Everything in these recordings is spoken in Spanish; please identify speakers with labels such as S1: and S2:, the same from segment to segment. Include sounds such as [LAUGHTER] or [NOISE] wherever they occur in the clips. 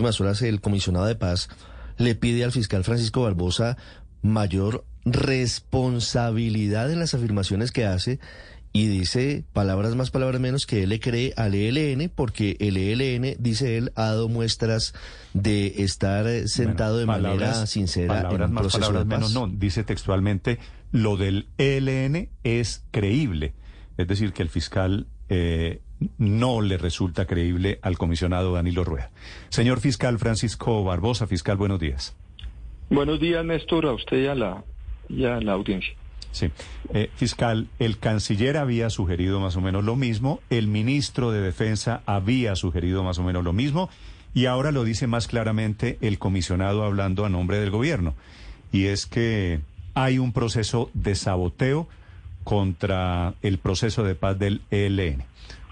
S1: últimas horas el comisionado de paz le pide al fiscal Francisco Barbosa mayor responsabilidad en las afirmaciones que hace y dice palabras más, palabras menos que él le cree al ELN porque el ELN, dice él, ha dado muestras de estar sentado de manera sincera
S2: palabras en un más, palabras menos no, dice textualmente lo del ELN es creíble, es decir, que el fiscal eh, no le resulta creíble al comisionado Danilo Rueda. Señor fiscal Francisco Barbosa, fiscal, buenos días.
S3: Buenos días, Néstor, a usted y a la, y a la audiencia.
S2: Sí. Eh, fiscal, el canciller había sugerido más o menos lo mismo, el ministro de Defensa había sugerido más o menos lo mismo, y ahora lo dice más claramente el comisionado hablando a nombre del gobierno. Y es que hay un proceso de saboteo contra el proceso de paz del ELN.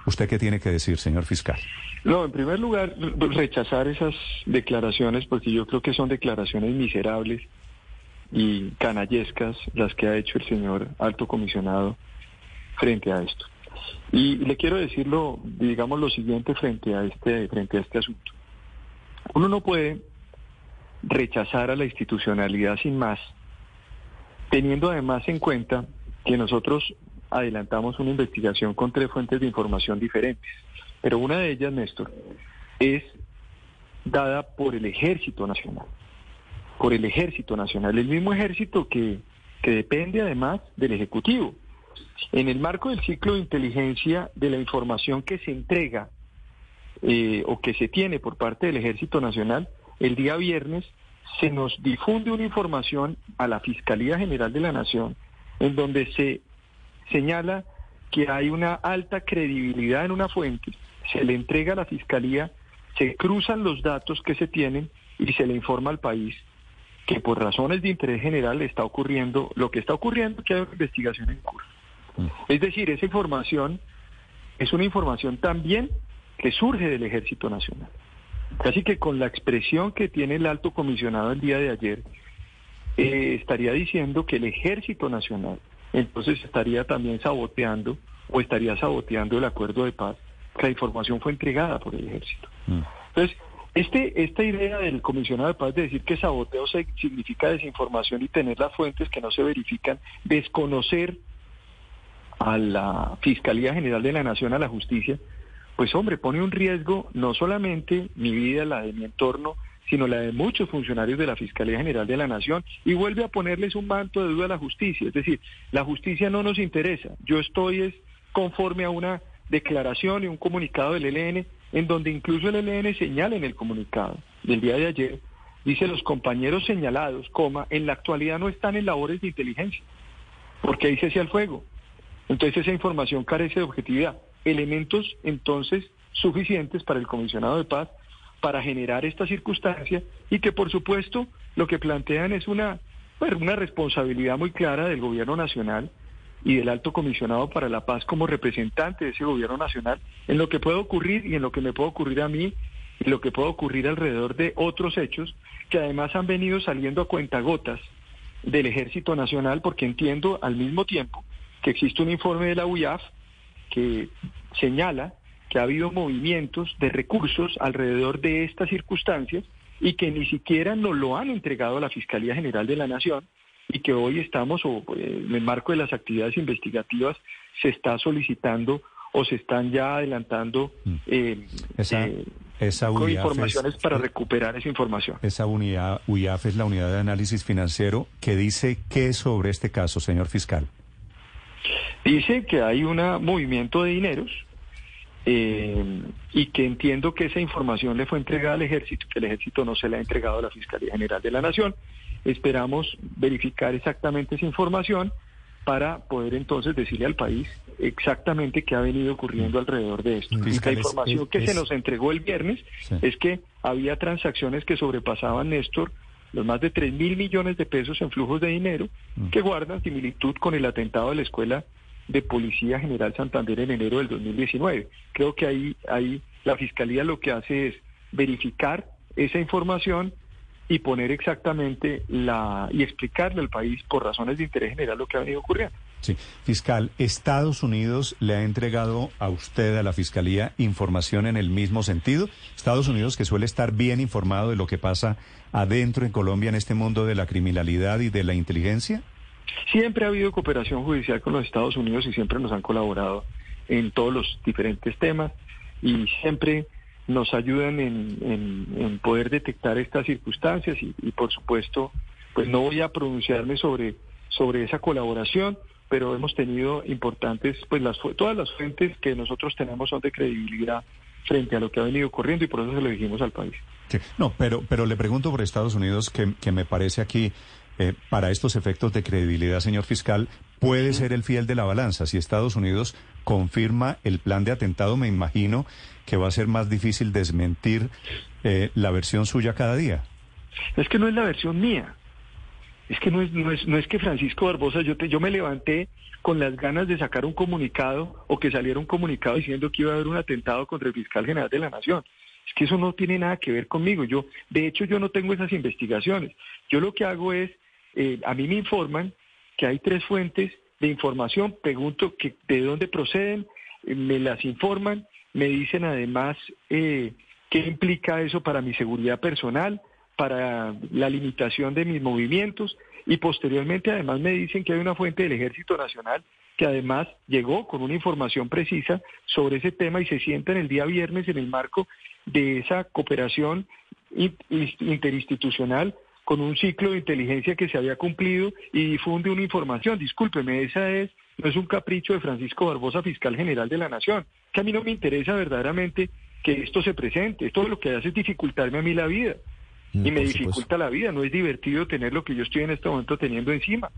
S2: ¿Usted qué tiene que decir, señor fiscal?
S3: No, en primer lugar, rechazar esas declaraciones, porque yo creo que son declaraciones miserables y canallescas las que ha hecho el señor alto comisionado frente a esto. Y le quiero decirlo, digamos lo siguiente frente a este, frente a este asunto. Uno no puede rechazar a la institucionalidad sin más, teniendo además en cuenta que nosotros adelantamos una investigación con tres fuentes de información diferentes. Pero una de ellas, Néstor, es dada por el Ejército Nacional por el Ejército Nacional, el mismo ejército que, que depende además del Ejecutivo. En el marco del ciclo de inteligencia de la información que se entrega eh, o que se tiene por parte del Ejército Nacional, el día viernes se nos difunde una información a la Fiscalía General de la Nación en donde se señala que hay una alta credibilidad en una fuente, se le entrega a la Fiscalía, se cruzan los datos que se tienen y se le informa al país que por razones de interés general está ocurriendo lo que está ocurriendo, que hay una investigación en curso. Mm. Es decir, esa información es una información también que surge del Ejército Nacional. Casi que con la expresión que tiene el alto comisionado el día de ayer, eh, estaría diciendo que el Ejército Nacional entonces estaría también saboteando o estaría saboteando el acuerdo de paz, la información fue entregada por el Ejército. Mm. Entonces, este, esta idea del comisionado de paz de decir que saboteo significa desinformación y tener las fuentes que no se verifican, desconocer a la Fiscalía General de la Nación, a la justicia, pues hombre, pone un riesgo no solamente mi vida, la de mi entorno, sino la de muchos funcionarios de la Fiscalía General de la Nación y vuelve a ponerles un manto de duda a la justicia. Es decir, la justicia no nos interesa. Yo estoy es conforme a una declaración y un comunicado del ELN en donde incluso el ELN señala en el comunicado del día de ayer, dice los compañeros señalados, coma, en la actualidad no están en labores de inteligencia, porque ahí se el fuego. Entonces esa información carece de objetividad. Elementos entonces suficientes para el comisionado de paz para generar esta circunstancia y que por supuesto lo que plantean es una, una responsabilidad muy clara del gobierno nacional y del alto comisionado para la paz como representante de ese gobierno nacional en lo que puede ocurrir y en lo que me puede ocurrir a mí y lo que puede ocurrir alrededor de otros hechos que además han venido saliendo a cuentagotas del Ejército Nacional porque entiendo al mismo tiempo que existe un informe de la UIAF que señala que ha habido movimientos de recursos alrededor de estas circunstancias y que ni siquiera nos lo han entregado a la Fiscalía General de la Nación y que hoy estamos, o eh, en el marco de las actividades investigativas, se está solicitando o se están ya adelantando mm. eh,
S2: esa, eh,
S3: informaciones para recuperar esa información.
S2: Esa unidad, UIAF es la unidad de análisis financiero que dice qué sobre este caso, señor fiscal.
S3: Dice que hay un movimiento de dineros y que entiendo que esa información le fue entregada al ejército, que el ejército no se la ha entregado a la Fiscalía General de la Nación Esperamos verificar exactamente esa información para poder entonces decirle al país exactamente qué ha venido ocurriendo alrededor de esto. la información que se nos entregó el viernes es que había transacciones que sobrepasaban, Néstor, los más de 3 mil millones de pesos en flujos de dinero mm. que guardan similitud con el atentado de la Escuela de Policía General Santander en enero del 2019. Creo que ahí, ahí la Fiscalía lo que hace es verificar esa información y poner exactamente la y explicarle al país por razones de interés general lo que ha venido ocurriendo.
S2: Sí, fiscal, ¿Estados Unidos le ha entregado a usted, a la Fiscalía, información en el mismo sentido? Estados Unidos que suele estar bien informado de lo que pasa adentro en Colombia en este mundo de la criminalidad y de la inteligencia?
S3: Siempre ha habido cooperación judicial con los Estados Unidos y siempre nos han colaborado en todos los diferentes temas y siempre nos ayudan en, poder detectar estas circunstancias y, y, por supuesto pues no voy a pronunciarme sobre sobre esa colaboración pero hemos tenido importantes, pues las, todas las fuentes que nosotros tenemos son de credibilidad frente a lo que ha venido ocurriendo y por eso se lo dijimos al país.
S2: no, pero, pero le pregunto por Estados Unidos que, que me parece aquí, eh, para estos efectos de credibilidad, señor fiscal, puede ser el fiel de la balanza. Si Estados Unidos confirma el plan de atentado, me imagino que va a ser más difícil desmentir eh, la versión suya cada día.
S3: Es que no es la versión mía. Es que no es, no es, no es que Francisco Barbosa, yo, te, yo me levanté con las ganas de sacar un comunicado o que saliera un comunicado diciendo que iba a haber un atentado contra el fiscal general de la Nación. Es que eso no tiene nada que ver conmigo. Yo, de hecho, yo no tengo esas investigaciones. Yo lo que hago es, eh, a mí me informan que hay tres fuentes de información, pregunto que, de dónde proceden, eh, me las informan, me dicen además eh, qué implica eso para mi seguridad personal, para la limitación de mis movimientos y posteriormente además me dicen que hay una fuente del Ejército Nacional que además llegó con una información precisa sobre ese tema y se sienta en el día viernes en el marco de esa cooperación interinstitucional con un ciclo de inteligencia que se había cumplido y difunde una información. Discúlpeme, esa es no es un capricho de Francisco Barbosa, fiscal general de la Nación. Que a mí no me interesa verdaderamente que esto se presente. Esto lo que hace es dificultarme a mí la vida. Mm, y me dificulta la vida, no es divertido tener lo que yo estoy en este momento teniendo encima.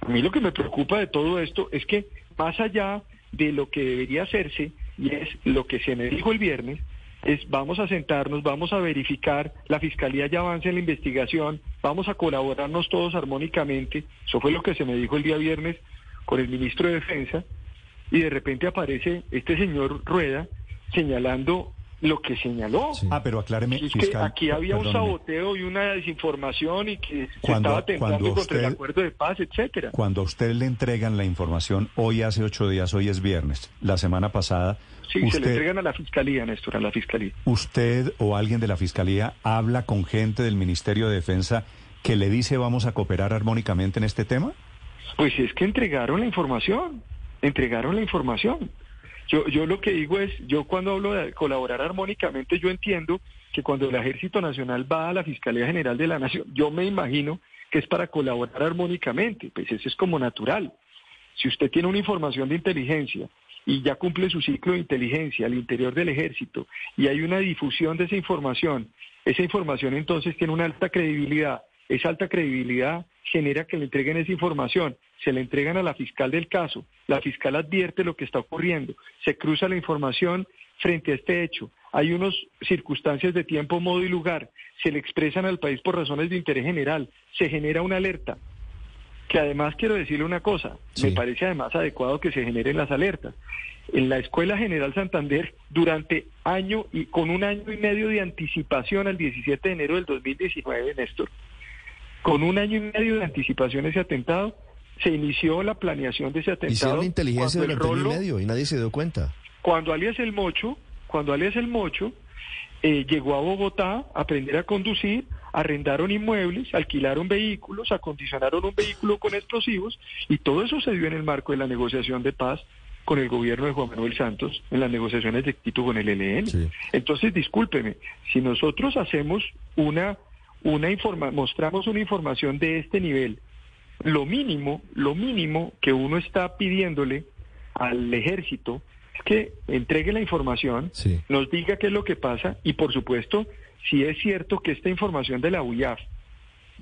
S3: A mí lo que me preocupa de todo esto es que más allá de lo que debería hacerse, y es lo que se me dijo el viernes, es vamos a sentarnos, vamos a verificar, la Fiscalía ya avanza en la investigación, vamos a colaborarnos todos armónicamente, eso fue lo que se me dijo el día viernes con el ministro de Defensa, y de repente aparece este señor Rueda señalando lo que señaló.
S2: Ah, pero acláreme,
S3: es que aquí había un saboteo y una desinformación y que se estaba atentando contra el acuerdo de paz, etcétera.
S2: Cuando a usted le entregan la información, hoy hace ocho días, hoy es viernes, la semana pasada...
S3: Sí, se le entregan a la Fiscalía, Néstor, a la Fiscalía.
S2: ¿Usted o alguien de la Fiscalía habla con gente del Ministerio de Defensa que le dice vamos a cooperar armónicamente en este tema?
S3: Pues es que entregaron la información, entregaron la información. Yo, yo lo que digo es, yo cuando hablo de colaborar armónicamente, yo entiendo que cuando el Ejército Nacional va a la Fiscalía General de la Nación, yo me imagino que es para colaborar armónicamente, pues eso es como natural. Si usted tiene una información de inteligencia y ya cumple su ciclo de inteligencia al interior del ejército y hay una difusión de esa información, esa información entonces tiene una alta credibilidad. Esa alta credibilidad genera que le entreguen esa información, se le entregan a la fiscal del caso, la fiscal advierte lo que está ocurriendo, se cruza la información frente a este hecho, hay unas circunstancias de tiempo, modo y lugar, se le expresan al país por razones de interés general, se genera una alerta, que además quiero decirle una cosa, me parece además adecuado que se generen las alertas. En la Escuela General Santander, durante año y con un año y medio de anticipación al 17 de enero del 2019, Néstor, con un año y medio de anticipación ese atentado, se inició la planeación de ese atentado.
S1: Hicieron inteligencia durante año y medio y nadie se dio cuenta.
S3: Cuando alias el Mocho, cuando alias el Mocho eh, llegó a Bogotá a aprender a conducir, arrendaron inmuebles, alquilaron vehículos, acondicionaron un vehículo con explosivos y todo eso se dio en el marco de la negociación de paz con el gobierno de Juan Manuel Santos en las negociaciones de Quito con el ELN. Entonces, discúlpeme, si nosotros hacemos una una informa mostramos una información de este nivel, lo mínimo, lo mínimo que uno está pidiéndole al ejército es que entregue la información, nos diga qué es lo que pasa y por supuesto, si es cierto que esta información de la UIAF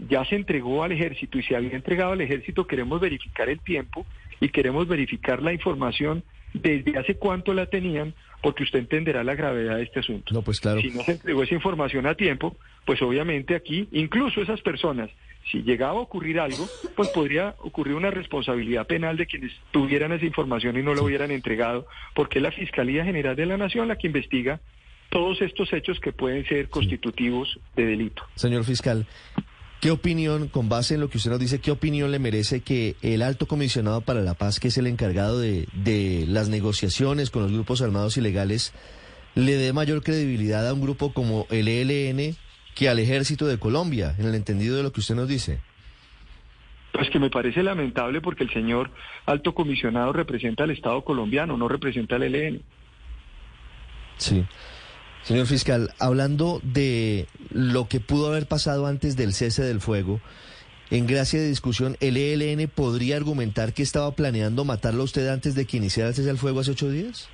S3: ya se entregó al ejército y se había entregado al ejército, queremos verificar el tiempo y queremos verificar la información desde hace cuánto la tenían, porque usted entenderá la gravedad de este asunto.
S1: No, pues claro.
S3: Si no se entregó esa información a tiempo, pues obviamente aquí, incluso esas personas, si llegaba a ocurrir algo, pues podría ocurrir una responsabilidad penal de quienes tuvieran esa información y no lo hubieran entregado, porque es la Fiscalía General de la Nación la que investiga todos estos hechos que pueden ser constitutivos de delito.
S1: Señor fiscal, ¿Qué opinión, con base en lo que usted nos dice, qué opinión le merece que el alto comisionado para la paz, que es el encargado de, de las negociaciones con los grupos armados ilegales, le dé mayor credibilidad a un grupo como el ELN que al ejército de Colombia, en el entendido de lo que usted nos dice?
S3: Pues que me parece lamentable porque el señor alto comisionado representa al Estado colombiano, no representa al ELN.
S1: Sí. Señor fiscal, hablando de lo que pudo haber pasado antes del cese del fuego, en gracia de discusión, ¿el ELN podría argumentar que estaba planeando matarlo a usted antes de que iniciara el cese del fuego hace ocho días?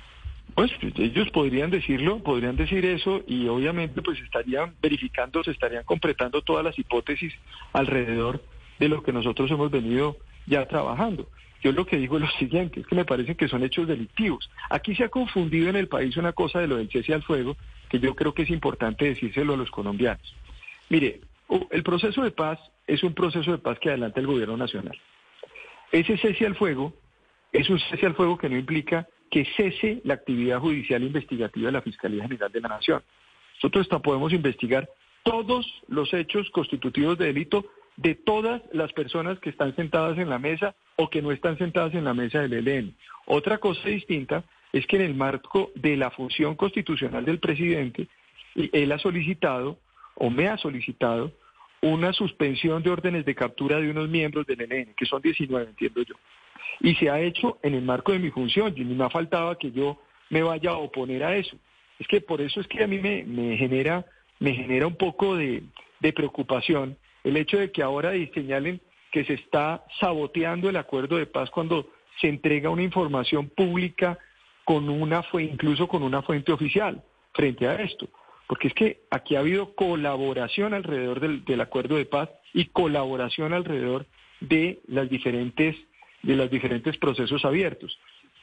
S3: Pues ellos podrían decirlo, podrían decir eso y obviamente pues estarían verificando, se estarían completando todas las hipótesis alrededor de lo que nosotros hemos venido ya trabajando. Yo lo que digo es lo siguiente, es que me parece que son hechos delictivos. Aquí se ha confundido en el país una cosa de lo del cese al fuego, que yo creo que es importante decírselo a los colombianos. Mire, el proceso de paz es un proceso de paz que adelanta el gobierno nacional. Ese cese al fuego es un cese al fuego que no implica que cese la actividad judicial investigativa de la Fiscalía General de la Nación. Nosotros podemos investigar todos los hechos constitutivos de delito de todas las personas que están sentadas en la mesa o que no están sentadas en la mesa del ELN. Otra cosa distinta es que en el marco de la función constitucional del presidente, él ha solicitado o me ha solicitado una suspensión de órdenes de captura de unos miembros del ELN, que son 19, entiendo yo. Y se ha hecho en el marco de mi función, y me ha faltado que yo me vaya a oponer a eso. Es que por eso es que a mí me, genera, me genera un poco de preocupación el hecho de que ahora señalen que se está saboteando el acuerdo de paz cuando se entrega una información pública con una incluso con una fuente oficial frente a esto, porque es que aquí ha habido colaboración alrededor del, del acuerdo de paz y colaboración alrededor de las diferentes de los diferentes procesos abiertos.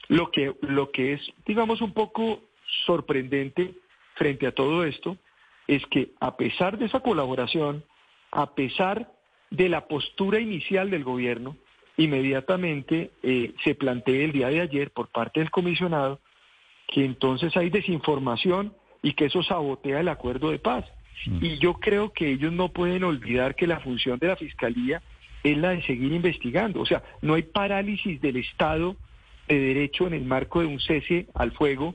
S3: Lo que lo que es digamos un poco sorprendente frente a todo esto es que a pesar de esa colaboración a pesar de la postura inicial del gobierno, inmediatamente eh, se plantea el día de ayer por parte del comisionado que entonces hay desinformación y que eso sabotea el acuerdo de paz. Mm. Y yo creo que ellos no pueden olvidar que la función de la Fiscalía es la de seguir investigando. O sea, no hay parálisis del Estado de Derecho en el marco de un cese al fuego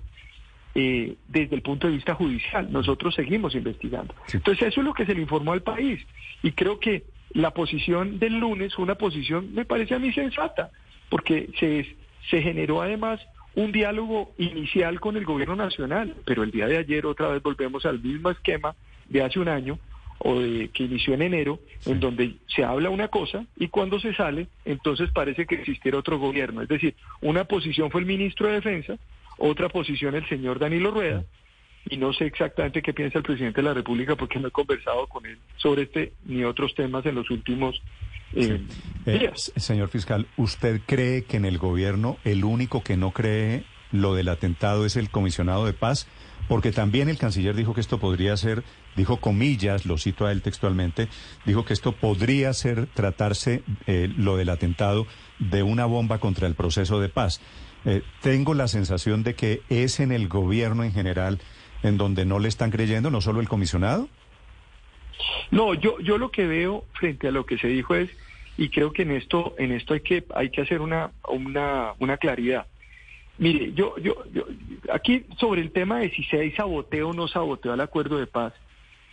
S3: eh, desde el punto de vista judicial. Nosotros seguimos investigando. Entonces eso es lo que se le informó al país. Y creo que la posición del lunes fue una posición, me parece a mí sensata, porque se, se generó además un diálogo inicial con el gobierno nacional, pero el día de ayer otra vez volvemos al mismo esquema de hace un año o de que inició en enero, en donde se habla una cosa y cuando se sale, entonces parece que existiera otro gobierno. Es decir, una posición fue el ministro de Defensa, otra posición el señor Danilo Rueda, y no sé exactamente qué piensa el presidente de la República porque no he conversado con él sobre este ni otros temas en los últimos eh, eh, días.
S2: señor fiscal, ¿usted cree que en el gobierno el único que no cree lo del atentado es el comisionado de paz? Porque también el canciller dijo que esto podría ser, dijo comillas, lo cito a él textualmente, dijo que esto podría ser, tratarse eh, lo del atentado de una bomba contra el proceso de paz. Tengo la sensación de que es en el gobierno en general en donde no le están creyendo, no solo el comisionado.
S3: No, yo, yo lo que veo frente a lo que se dijo es, y creo que en esto, en esto hay que, hay que hacer una, una, una claridad. Mire, yo, yo, yo, aquí sobre el tema de si se hay saboteo o no saboteo al acuerdo de paz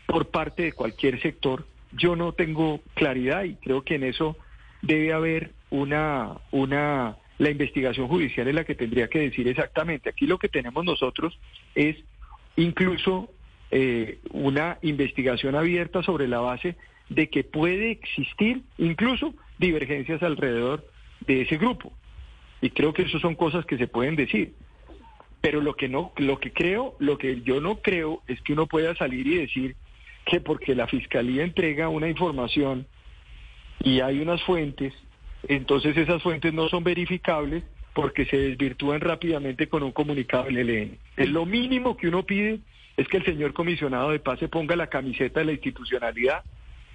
S3: por parte de cualquier sector, yo no tengo claridad y creo que en eso debe haber una, una la investigación judicial es la que tendría que decir exactamente. Aquí lo que tenemos nosotros es incluso eh, una investigación abierta sobre la base de que puede existir incluso divergencias alrededor de ese grupo. Y creo que eso son cosas que se pueden decir. Pero lo que no, lo que creo, lo que yo no creo es que uno pueda salir y decir que porque la fiscalía entrega una información y hay unas fuentes entonces esas fuentes no son verificables porque se desvirtúan rápidamente con un comunicado del ELN. Es lo mínimo que uno pide es que el señor comisionado de paz se ponga la camiseta de la institucionalidad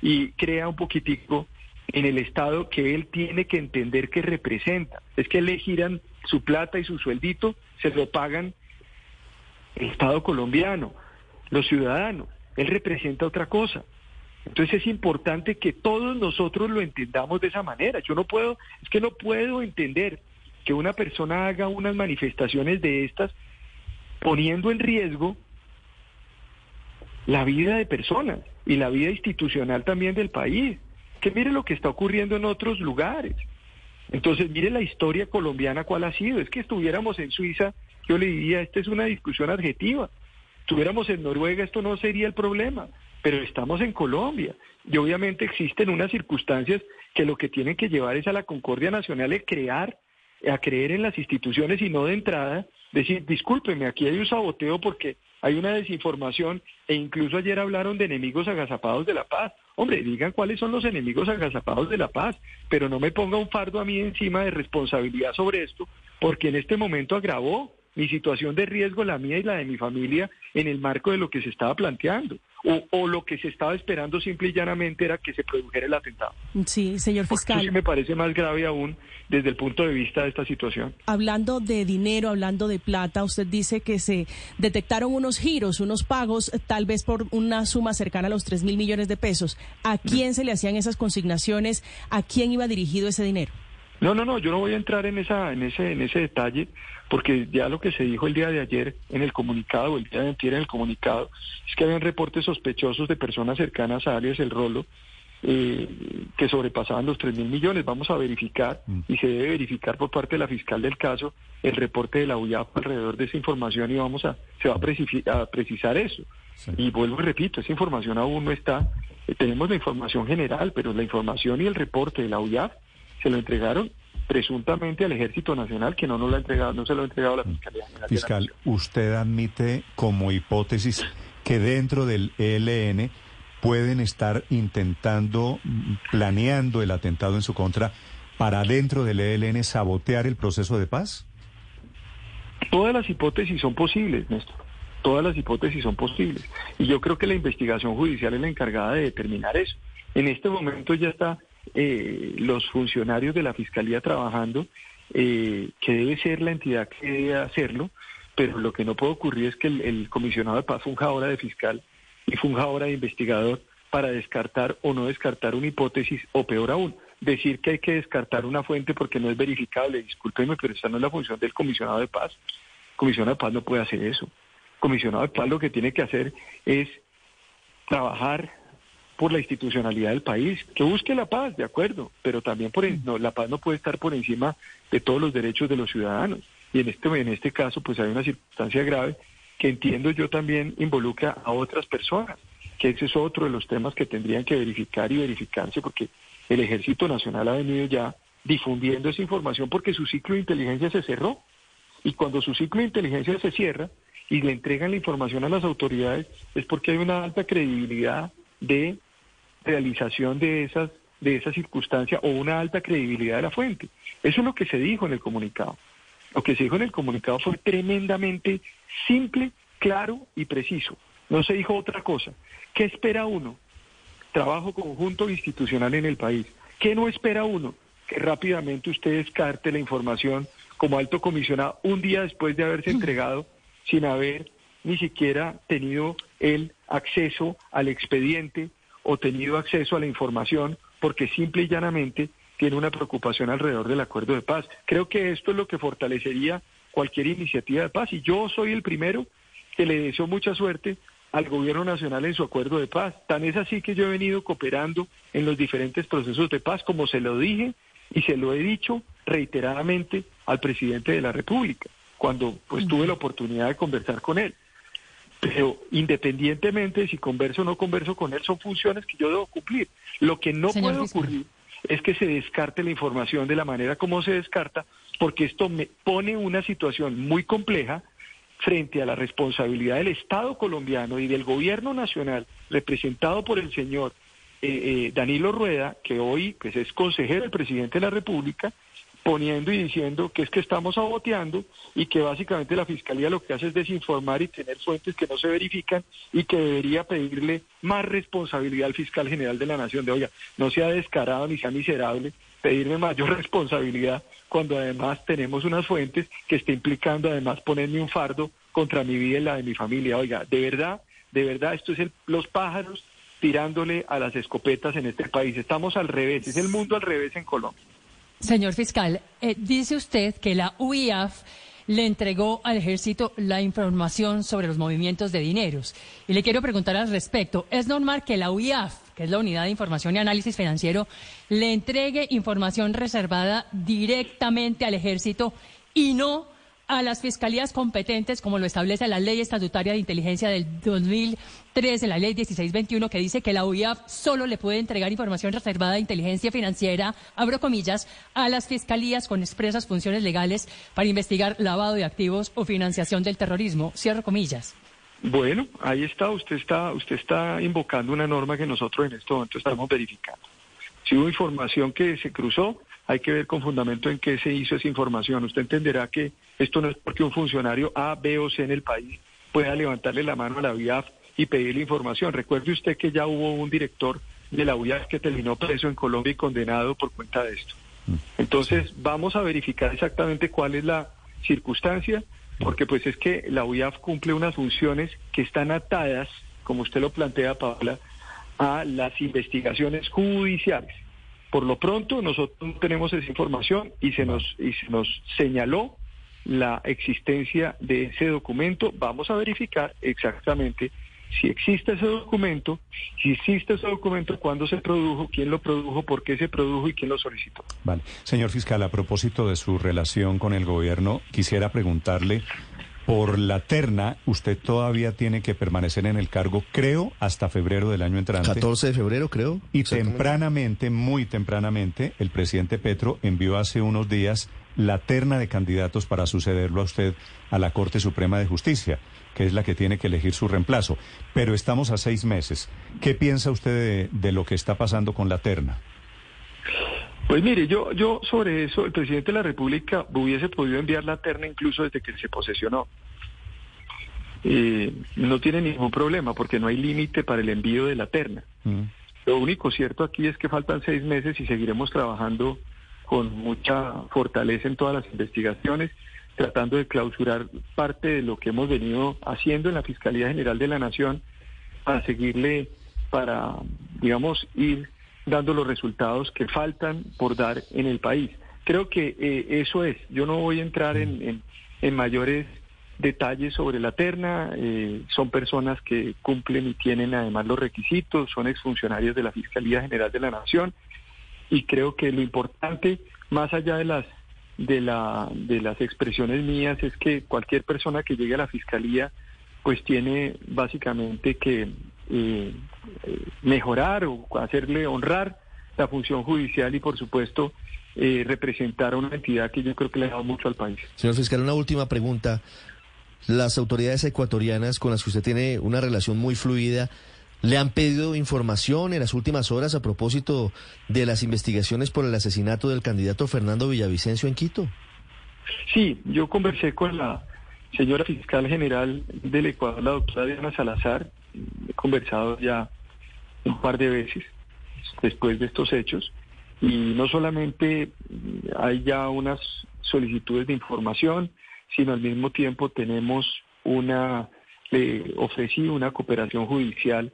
S3: y crea un poquitico en el Estado que él tiene que entender que representa. Es que le giran su plata y su sueldito, se lo pagan el Estado colombiano, los ciudadanos. Él representa otra cosa. Entonces es importante que todos nosotros lo entendamos de esa manera. Yo no puedo, es que no puedo entender que una persona haga unas manifestaciones de estas poniendo en riesgo la vida de personas y la vida institucional también del país. Que mire lo que está ocurriendo en otros lugares. Entonces, mire la historia colombiana cuál ha sido. Es que estuviéramos en Suiza, yo le diría, esta es una discusión adjetiva. Estuviéramos en Noruega, esto no sería el problema, pero estamos en Colombia. Y obviamente existen unas circunstancias que lo que tienen que llevar es a la concordia nacional es crear, a creer en las instituciones y no de entrada decir, discúlpeme, aquí hay un saboteo porque hay una desinformación e incluso ayer hablaron de enemigos agazapados de la paz. Hombre, digan cuáles son los enemigos agazapados de la paz, pero no me ponga un fardo a mí encima de responsabilidad sobre esto, porque en este momento agravó mi situación de riesgo, la mía y la de mi familia, en el marco de lo que se estaba planteando. O, lo que se estaba esperando simple y llanamente era que se produjera el atentado.
S4: Sí, señor fiscal.
S3: Eso me parece más grave aún desde el punto de vista de esta situación.
S4: Hablando de dinero, hablando de plata, usted dice que se detectaron unos giros, unos pagos, tal vez por una suma cercana a los 3 mil millones de pesos. ¿A quién se le hacían esas consignaciones? ¿A quién iba dirigido ese dinero?
S3: No, no, no, yo no voy a entrar en esa, en ese, en ese detalle, porque ya lo que se dijo el día de ayer en el comunicado, o el día de ayer en el comunicado, es que habían reportes sospechosos de personas cercanas a Arias El Rolo eh, que sobrepasaban los 3 mil millones. Vamos a verificar mm. y se debe verificar por parte de la fiscal del caso el reporte de la UIAP alrededor de esa información y vamos a, se va a, precisar eso. Y vuelvo y repito, esa información aún no está. Eh, tenemos la información general, pero la información y el reporte de la UIAP se lo entregaron presuntamente al Ejército Nacional, que no nos lo ha entregado, no se lo ha entregado a la Fiscalía
S2: General. Fiscal, usted admite como hipótesis que dentro del ELN pueden estar intentando, planeando el atentado en su contra para dentro del ELN sabotear el proceso de paz?
S3: Todas las hipótesis son posibles, Néstor. Todas las hipótesis son posibles. Y yo creo que la investigación judicial es la encargada de determinar eso. En este momento ya está eh, los funcionarios de la Fiscalía trabajando, eh, que debe ser la entidad que debe hacerlo, pero lo que no puede ocurrir es que el, comisionado de paz funja ahora de fiscal y funja ahora de investigador para descartar o no descartar una hipótesis, o peor aún, decir que hay que descartar una fuente porque no es verificable. Discúlpeme, pero esa no es la función del comisionado de paz. El comisionado de paz no puede hacer eso. El comisionado de paz lo que tiene que hacer es trabajar por la institucionalidad del país, que busque la paz, de acuerdo, pero también por no, la paz no puede estar por encima de todos los derechos de los ciudadanos. Y en este, en este caso, pues hay una circunstancia grave que entiendo yo también involucra a otras personas, que ese es otro de los temas que tendrían que verificar y verificarse, porque el Ejército Nacional ha venido ya difundiendo esa información porque su ciclo de inteligencia se cerró. Y cuando su ciclo de inteligencia se cierra y le entregan la información a las autoridades, es porque hay una alta credibilidad de realización de esas de esa circunstancia o una alta credibilidad de la fuente. Eso es lo que se dijo en el comunicado. Lo que se dijo en el comunicado fue tremendamente simple, claro y preciso. No se dijo otra cosa. ¿Qué espera uno? Trabajo conjunto institucional en el país. ¿Qué no espera uno? Que rápidamente usted descarte la información como alto comisionado un día después de haberse entregado sin haber ni siquiera tenido el acceso al expediente o tenido acceso a la información porque simple y llanamente tiene una preocupación alrededor del acuerdo de paz. Creo que esto es lo que fortalecería cualquier iniciativa de paz y yo soy el primero que le deseo mucha suerte al gobierno nacional en su acuerdo de paz. Tan es así que yo he venido cooperando en los diferentes procesos de paz, como se lo dije y se lo he dicho reiteradamente al presidente de la República, cuando pues tuve la oportunidad de conversar con él. Pero independientemente de si converso o no converso con él, son funciones que yo debo cumplir. Lo que no puede ocurrir es que se descarte la información de la manera como se descarta, porque esto me pone una situación muy compleja frente a la responsabilidad del Estado colombiano y del gobierno nacional, representado por el señor eh, eh, Danilo Rueda, que hoy pues, es consejero del presidente de la República, poniendo y diciendo que es que estamos saboteando y que básicamente la Fiscalía lo que hace es desinformar y tener fuentes que no se verifican y que debería pedirle más responsabilidad al fiscal general de la Nación de, oiga, no sea descarado ni sea miserable, pedirme mayor [LAUGHS] responsabilidad cuando además tenemos unas fuentes que está implicando además ponerme un fardo contra mi vida y la de mi familia. Oiga, de verdad, de verdad, esto es el, los pájaros tirándole a las escopetas en este país. Estamos al revés, es el mundo al revés en Colombia.
S5: Señor fiscal, eh, dice usted que la UIAF le entregó al ejército la información sobre los movimientos de dineros. Y le quiero preguntar al respecto, ¿es normal que la UIAF, que es la Unidad de Información y Análisis Financiero, le entregue información reservada directamente al ejército y no a las fiscalías competentes, como lo establece la Ley Estatutaria de Inteligencia del 2013, la Ley 1621, que dice que la UIAF solo le puede entregar información reservada de inteligencia financiera, abro comillas, a las fiscalías con expresas funciones legales para investigar lavado de activos o financiación del terrorismo, cierro comillas.
S3: Bueno, ahí está, usted está, usted está invocando una norma que nosotros en este momento estamos verificando. Si hubo información que se cruzó, hay que ver con fundamento en qué se hizo esa información. Usted entenderá que esto no es porque un funcionario A, B o C en el país pueda levantarle la mano a la UIAF y pedirle información. Recuerde usted que ya hubo un director de la UIAF que terminó preso en Colombia y condenado por cuenta de esto. Mm. Entonces, vamos a verificar exactamente cuál es la circunstancia, porque pues es que la UIAF cumple unas funciones que están atadas, como usted lo plantea, Paula, a las investigaciones judiciales. Por lo pronto, nosotros no tenemos esa información y se nos, y se nos señaló la existencia de ese documento. Vamos a verificar exactamente si existe ese documento, si existe ese documento, cuándo se produjo, quién lo produjo, por qué se produjo y quién lo solicitó.
S2: Vale. Señor fiscal, a propósito de su relación con el gobierno, quisiera preguntarle por la terna, usted todavía tiene que permanecer en el cargo, creo, hasta febrero del año entrante.
S1: 14 de febrero, creo.
S2: Y tempranamente, muy tempranamente, el presidente Petro envió hace unos días la terna de candidatos para sucederlo a usted a la Corte Suprema de Justicia, que es la que tiene que elegir su reemplazo. Pero estamos a seis meses. ¿Qué piensa usted de, de lo que está pasando con la terna?
S3: Pues mire, yo, yo sobre eso, el presidente de la República hubiese podido enviar la terna incluso desde que se posesionó. Eh, no tiene ningún problema porque no hay límite para el envío de la terna. Mm. Lo único cierto aquí es que faltan seis meses y seguiremos trabajando con mucha fortaleza en todas las investigaciones, tratando de clausurar parte de lo que hemos venido haciendo en la Fiscalía General de la Nación para seguirle, para, digamos, ir dando los resultados que faltan por dar en el país. Creo que eh, eso es. Yo no voy a entrar en, mayores detalles sobre la terna. Eh, son personas que cumplen y tienen además los requisitos, son exfuncionarios de la Fiscalía General de la Nación y creo que lo importante, más allá de las de la de las expresiones mías, es que cualquier persona que llegue a la Fiscalía pues tiene básicamente que eh, mejorar o hacerle honrar la función judicial y, por supuesto, eh, representar a una entidad que yo creo que le ha dado mucho al país.
S1: Señor fiscal, una última pregunta. Las autoridades ecuatorianas con las que usted tiene una relación muy fluida, ¿le han pedido información en las últimas horas a propósito de las investigaciones por el asesinato del candidato Fernando Villavicencio en Quito?
S3: Sí, yo conversé con la señora fiscal general del Ecuador, la doctora Diana Salazar, he conversado ya un par de veces después de estos hechos y no solamente hay ya unas solicitudes de información, sino al mismo tiempo tenemos una, le ofrecí una cooperación judicial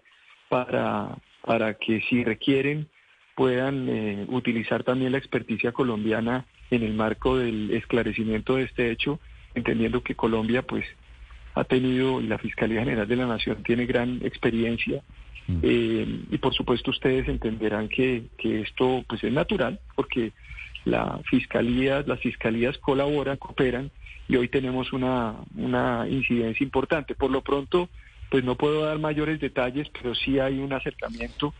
S3: para, para que si requieren puedan eh, utilizar también la experticia colombiana en el marco del esclarecimiento de este hecho, entendiendo que Colombia pues ha tenido y la Fiscalía General de la Nación tiene gran experiencia mm. eh, y por supuesto ustedes entenderán que, que, esto pues es natural porque la fiscalía, las fiscalías colaboran, cooperan y hoy tenemos una, una incidencia importante. Por lo pronto, pues no puedo dar mayores detalles, pero sí hay un acercamiento,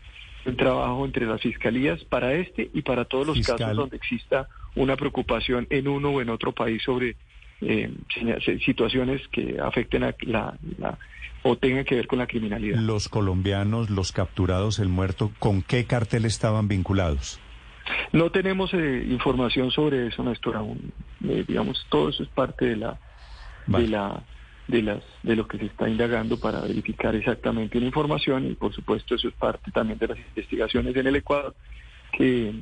S3: un trabajo entre las fiscalías para este y para todos los casos donde exista una preocupación en uno o en otro país sobre eh, situaciones que afecten a la, o tengan que ver con la criminalidad.
S2: Los colombianos, los capturados, el muerto, ¿con qué cartel estaban vinculados?
S3: No tenemos eh, información sobre eso, Néstor, aún. Eh, digamos, todo eso es parte de la, de la, de las, de lo que se está indagando para verificar exactamente la información y, por supuesto, eso es parte también de las investigaciones en el Ecuador que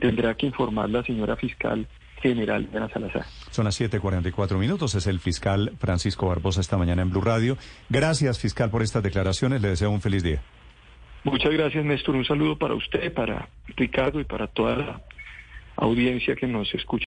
S3: tendrá que informar la señora fiscal general de la Salazar.
S2: Son las 7:44 minutos. Es el fiscal Francisco Barbosa esta mañana en Blue Radio. Gracias, fiscal, por estas declaraciones. Le deseo un feliz día.
S3: Muchas gracias, Néstor. Un saludo para usted, para Ricardo y para toda la audiencia que nos escucha.